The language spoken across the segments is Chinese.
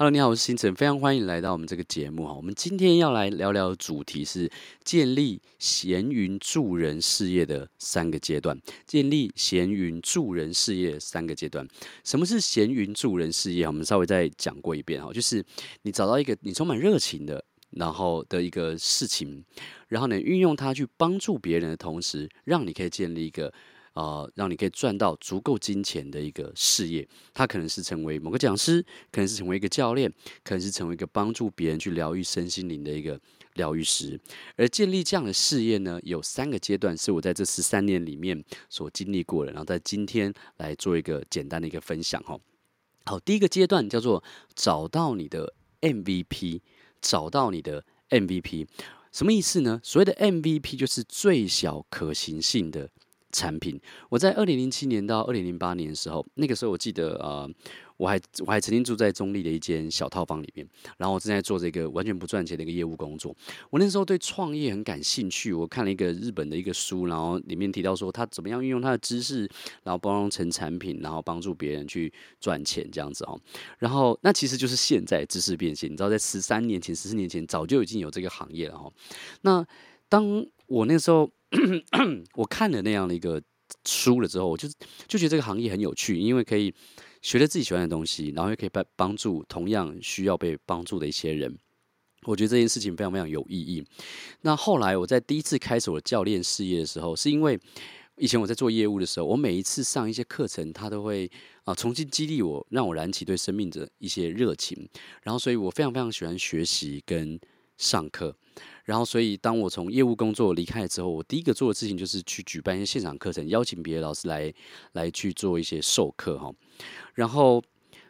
Hello，你好，我是星辰，非常欢迎来到我们这个节目哈。我们今天要来聊聊的主题是建立闲云助人事业的三个阶段。建立闲云助人事业三个阶段，什么是闲云助人事业？我们稍微再讲过一遍哈，就是你找到一个你充满热情的，然后的一个事情，然后呢，运用它去帮助别人的同时，让你可以建立一个。呃，让你可以赚到足够金钱的一个事业，它可能是成为某个讲师，可能是成为一个教练，可能是成为一个帮助别人去疗愈身心灵的一个疗愈师。而建立这样的事业呢，有三个阶段是我在这十三年里面所经历过的，然后在今天来做一个简单的一个分享哈。好，第一个阶段叫做找到你的 MVP，找到你的 MVP，什么意思呢？所谓的 MVP 就是最小可行性的。产品，我在二零零七年到二零零八年的时候，那个时候我记得，呃，我还我还曾经住在中立的一间小套房里面，然后我正在做这个完全不赚钱的一个业务工作。我那时候对创业很感兴趣，我看了一个日本的一个书，然后里面提到说他怎么样运用他的知识，然后包装成产品，然后帮助别人去赚钱这样子哦。然后那其实就是现在知识变现，你知道，在十三年前、十四年前，早就已经有这个行业了哈。那当我那时候。我看了那样的一个书了之后，我就就觉得这个行业很有趣，因为可以学着自己喜欢的东西，然后又可以帮帮助同样需要被帮助的一些人。我觉得这件事情非常非常有意义。那后来我在第一次开始我的教练事业的时候，是因为以前我在做业务的时候，我每一次上一些课程，他都会啊重新激励我，让我燃起对生命的一些热情。然后，所以我非常非常喜欢学习跟上课。然后，所以当我从业务工作离开了之后，我第一个做的事情就是去举办一些现场课程，邀请别的老师来来去做一些授课哈。然后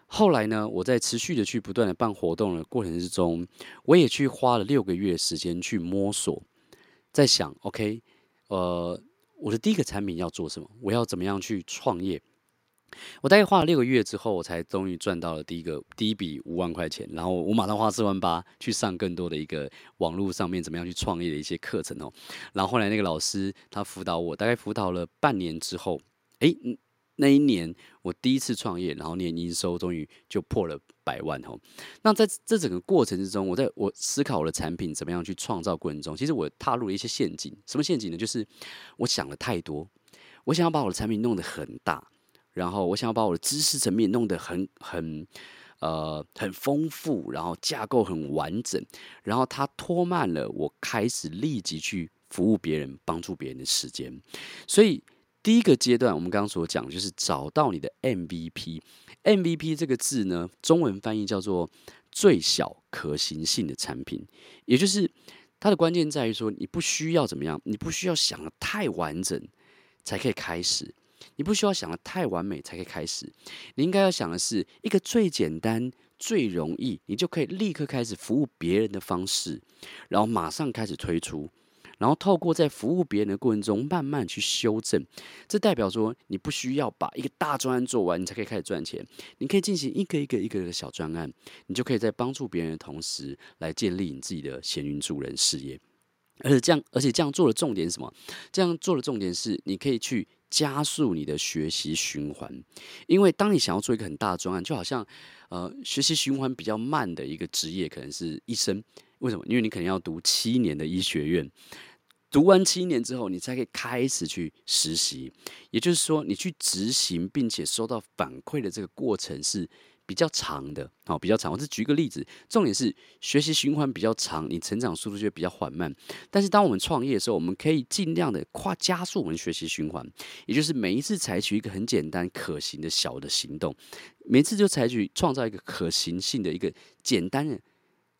后来呢，我在持续的去不断的办活动的过程之中，我也去花了六个月时间去摸索，在想，OK，呃，我的第一个产品要做什么？我要怎么样去创业？我大概花了六个月之后，我才终于赚到了第一个第一笔五万块钱。然后我马上花四万八去上更多的一个网络上面怎么样去创业的一些课程哦。然后后来那个老师他辅导我，大概辅导了半年之后，诶，那一年我第一次创业，然后年营收终于就破了百万哦。那在这整个过程之中，我在我思考我的产品怎么样去创造过程中，其实我踏入了一些陷阱。什么陷阱呢？就是我想了太多，我想要把我的产品弄得很大。然后我想要把我的知识层面弄得很很呃很丰富，然后架构很完整，然后它拖慢了我开始立即去服务别人、帮助别人的时间。所以第一个阶段，我们刚刚所讲就是找到你的 MVP。MVP 这个字呢，中文翻译叫做最小可行性的产品，也就是它的关键在于说，你不需要怎么样，你不需要想的太完整才可以开始。你不需要想的太完美才可以开始，你应该要想的是一个最简单、最容易，你就可以立刻开始服务别人的方式，然后马上开始推出，然后透过在服务别人的过程中慢慢去修正。这代表说，你不需要把一个大专案做完，你才可以开始赚钱。你可以进行一个一个一个的小专案，你就可以在帮助别人的同时，来建立你自己的闲云助人事业。而且这样，而且这样做的重点是什么？这样做的重点是，你可以去。加速你的学习循环，因为当你想要做一个很大的专案，就好像，呃，学习循环比较慢的一个职业，可能是医生。为什么？因为你可能要读七年的医学院，读完七年之后，你才可以开始去实习。也就是说，你去执行并且收到反馈的这个过程是。比较长的，好，比较长。我只举一个例子，重点是学习循环比较长，你成长速度就比较缓慢。但是当我们创业的时候，我们可以尽量的跨加速我们学习循环，也就是每一次采取一个很简单可行的小的行动，每次就采取创造一个可行性的一个简单的，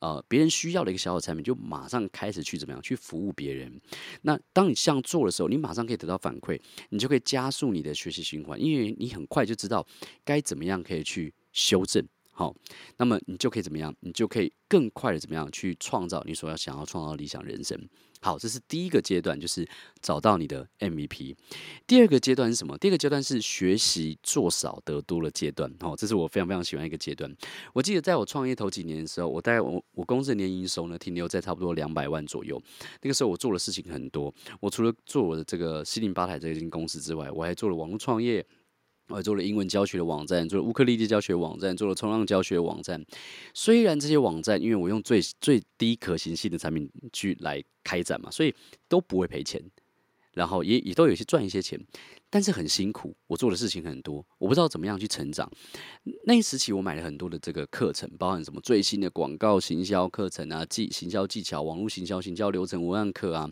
呃，别人需要的一个小小产品，就马上开始去怎么样去服务别人。那当你这样做的时候，你马上可以得到反馈，你就可以加速你的学习循环，因为你很快就知道该怎么样可以去。修正好，那么你就可以怎么样？你就可以更快的怎么样去创造你所要想要创造的理想人生。好，这是第一个阶段，就是找到你的 MVP。第二个阶段是什么？第二个阶段是学习做少得多的阶段。好，这是我非常非常喜欢一个阶段。我记得在我创业头几年的时候，我大概我我公司的年营收呢停留在差不多两百万左右。那个时候我做的事情很多，我除了做我的这个西林吧台这间公司之外，我还做了网络创业。我做了英文教学的网站，做了乌克丽丽教学网站，做了冲浪教学网站。虽然这些网站，因为我用最最低可行性的产品去来开展嘛，所以都不会赔钱，然后也也都有些赚一些钱，但是很辛苦。我做的事情很多，我不知道怎么样去成长。那一时期，我买了很多的这个课程，包含什么最新的广告行销课程啊，技行销技巧、网络行销、行销流程、文案课啊，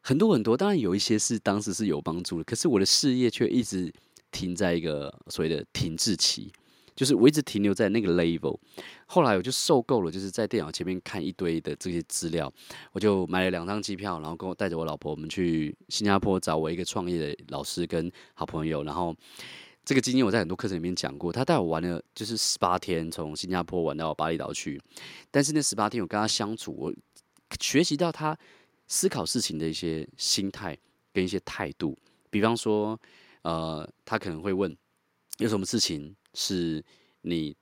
很多很多。当然有一些是当时是有帮助的，可是我的事业却一直。停在一个所谓的停滞期，就是我一直停留在那个 level。后来我就受够了，就是在电脑前面看一堆的这些资料，我就买了两张机票，然后跟我带着我老婆，我们去新加坡找我一个创业的老师跟好朋友。然后这个经验我在很多课程里面讲过，他带我玩了就是十八天，从新加坡玩到巴厘岛去。但是那十八天我跟他相处，我学习到他思考事情的一些心态跟一些态度，比方说。呃，他可能会问，有什么事情是你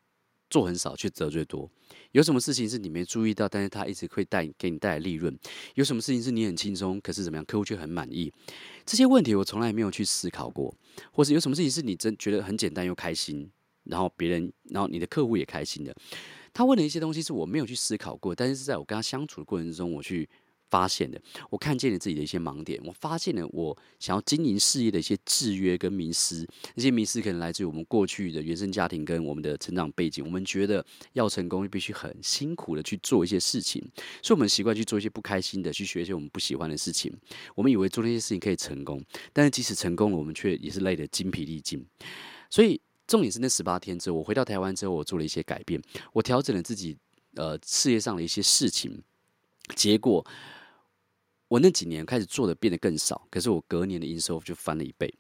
做很少却得罪多？有什么事情是你没注意到，但是他一直会带给你带来利润？有什么事情是你很轻松，可是怎么样，客户却很满意？这些问题我从来没有去思考过，或是有什么事情是你真觉得很简单又开心，然后别人，然后你的客户也开心的？他问的一些东西是我没有去思考过，但是是在我跟他相处的过程中，我去。发现的，我看见了自己的一些盲点，我发现了我想要经营事业的一些制约跟迷思。那些迷思可能来自于我们过去的原生家庭跟我们的成长背景。我们觉得要成功，必须很辛苦的去做一些事情，所以我们习惯去做一些不开心的，去学一些我们不喜欢的事情。我们以为做那些事情可以成功，但是即使成功了，我们却也是累得精疲力尽。所以重点是那十八天之后，我回到台湾之后，我做了一些改变，我调整了自己呃事业上的一些事情，结果。我那几年开始做的变得更少，可是我隔年的营收就翻了一倍，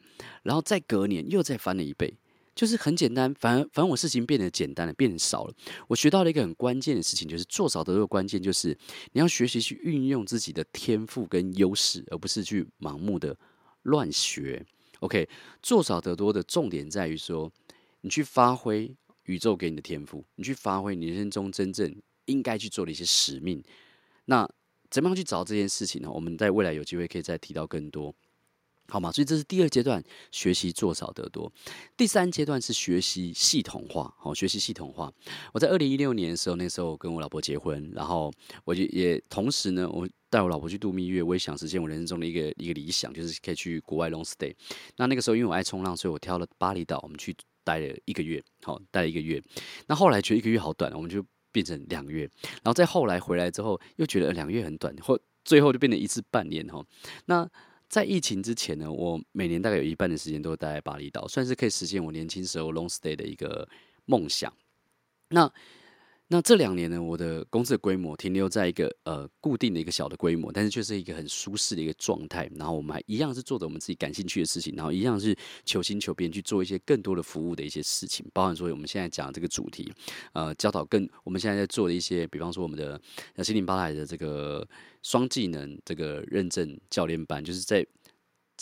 然后再隔年又再翻了一倍，就是很简单，反而反正我事情变得简单了，变得少了。我学到了一个很关键的事情，就是做少得多的关键就是你要学习去运用自己的天赋跟优势，而不是去盲目的乱学。OK，做少得多的重点在于说，你去发挥宇宙给你的天赋，你去发挥你人生中真正应该去做的一些使命。那怎么样去找这件事情呢？我们在未来有机会可以再提到更多，好吗？所以这是第二阶段，学习做少得多。第三阶段是学习系统化，好，学习系统化。我在二零一六年的时候，那时候跟我老婆结婚，然后我就也同时呢，我带我老婆去度蜜月，我也想实现我人生中的一个一个理想，就是可以去国外 long stay。那那个时候因为我爱冲浪，所以我挑了巴厘岛，我们去待了一个月，好，待了一个月。那后来觉得一个月好短，我们就。变成两个月，然后再后来回来之后，又觉得两个月很短，或最后就变成一次半年哈。那在疫情之前呢，我每年大概有一半的时间都待在巴厘岛，算是可以实现我年轻时候 long stay 的一个梦想。那那这两年呢，我的公司的规模停留在一个呃固定的一个小的规模，但是却是一个很舒适的一个状态。然后我们还一样是做着我们自己感兴趣的事情，然后一样是求新求变去做一些更多的服务的一些事情，包含说我们现在讲的这个主题，呃，教导更我们现在在做的一些，比方说我们的心灵巴莱的这个双技能这个认证教练班，就是在。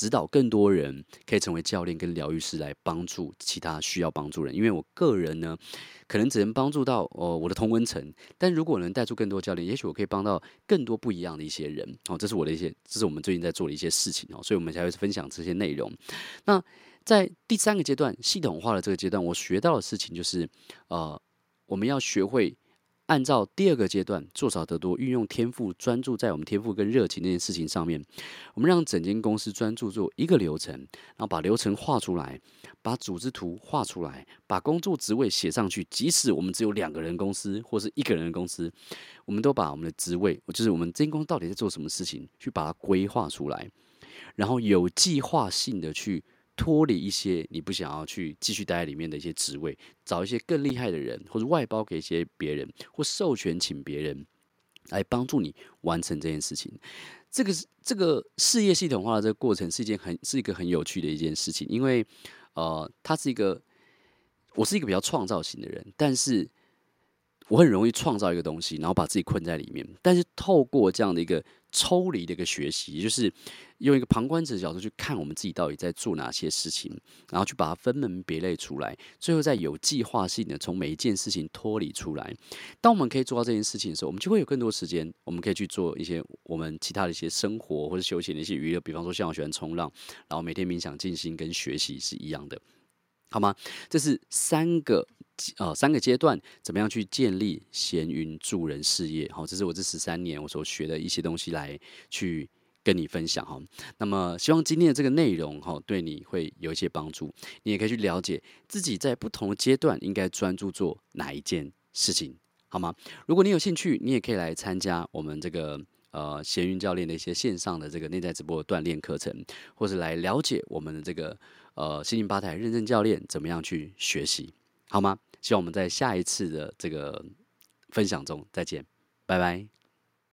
指导更多人可以成为教练跟疗愈师，来帮助其他需要帮助人。因为我个人呢，可能只能帮助到哦我的同温层，但如果能带出更多教练，也许我可以帮到更多不一样的一些人。哦，这是我的一些，这是我们最近在做的一些事情哦，所以我们才会分享这些内容。那在第三个阶段，系统化的这个阶段，我学到的事情就是，呃，我们要学会。按照第二个阶段，做少得多，运用天赋，专注在我们天赋跟热情那件事情上面。我们让整间公司专注做一个流程，然后把流程画出来，把组织图画出来，把工作职位写上去。即使我们只有两个人公司，或是一个人的公司，我们都把我们的职位，就是我们这间公司到底在做什么事情，去把它规划出来，然后有计划性的去。脱离一些你不想要去继续待在里面的一些职位，找一些更厉害的人，或者外包给一些别人，或授权请别人来帮助你完成这件事情。这个是这个事业系统化的这个过程是一件很是一个很有趣的一件事情，因为呃，它是一个我是一个比较创造型的人，但是我很容易创造一个东西，然后把自己困在里面。但是透过这样的一个抽离的一个学习，也就是。用一个旁观者的角度去看我们自己到底在做哪些事情，然后去把它分门别类出来，最后再有计划性的从每一件事情脱离出来。当我们可以做到这件事情的时候，我们就会有更多时间，我们可以去做一些我们其他的一些生活或者休闲的一些娱乐，比方说像我喜欢冲浪，然后每天冥想、静心跟学习是一样的。好吗？这是三个呃三个阶段，怎么样去建立闲云助人事业？好，这是我这十三年我所学的一些东西来去跟你分享哈。那么希望今天的这个内容哈，对你会有一些帮助。你也可以去了解自己在不同的阶段应该专注做哪一件事情，好吗？如果你有兴趣，你也可以来参加我们这个呃闲云教练的一些线上的这个内在直播锻炼课程，或是来了解我们的这个。呃，心灵吧台认证教练怎么样去学习，好吗？希望我们在下一次的这个分享中再见，拜拜。